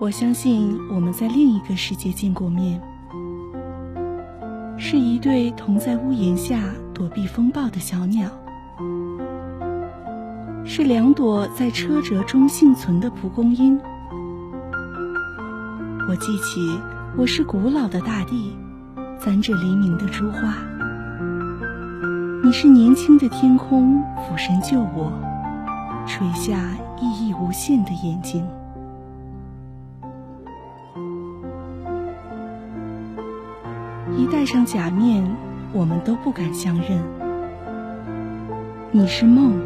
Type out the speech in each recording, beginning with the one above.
我相信我们在另一个世界见过面，是一对同在屋檐下躲避风暴的小鸟，是两朵在车辙中幸存的蒲公英。我记起，我是古老的大地，簪着黎明的珠花；你是年轻的天空，俯身救我，垂下熠熠无限的眼睛。一戴上假面，我们都不敢相认。你是梦，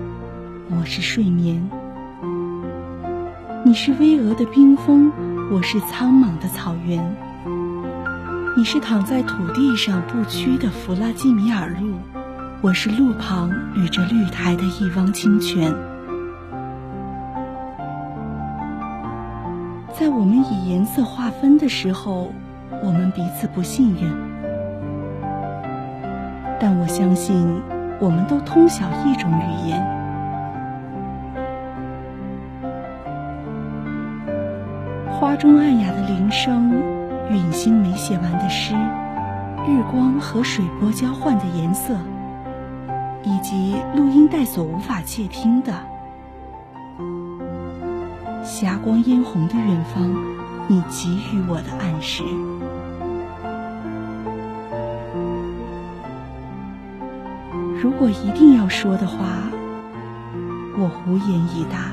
我是睡眠；你是巍峨的冰峰，我是苍茫的草原；你是躺在土地上不屈的弗拉基米尔路，我是路旁绿着绿苔的一汪清泉。在我们以颜色划分的时候，我们彼此不信任。但我相信，我们都通晓一种语言。花中暗哑的铃声，陨星没写完的诗，日光和水波交换的颜色，以及录音带所无法窃听的，霞光嫣红的远方，你给予我的暗示。如果一定要说的话，我无言以答。